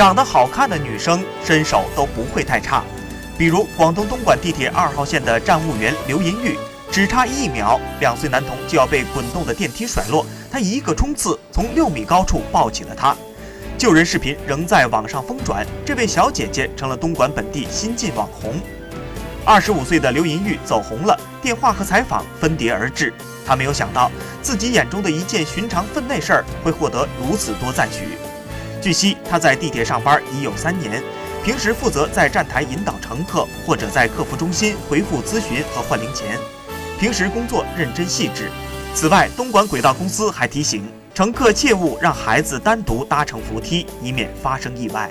长得好看的女生身手都不会太差。比如广东东莞地铁二号线的站务员刘银玉，只差一秒，两岁男童就要被滚动的电梯甩落，他一个冲刺，从六米高处抱起了他。救人视频仍在网上疯转，这位小姐姐成了东莞本地新晋网红。二十五岁的刘银玉走红了，电话和采访分叠而至。她没有想到，自己眼中的一件寻常分内事儿会获得如此多赞许。据悉，他在地铁上班已有三年，平时负责在站台引导乘客，或者在客服中心回复咨询和换零钱。平时工作认真细致。此外，东莞轨道公司还提醒。乘客切勿让孩子单独搭乘扶梯，以免发生意外。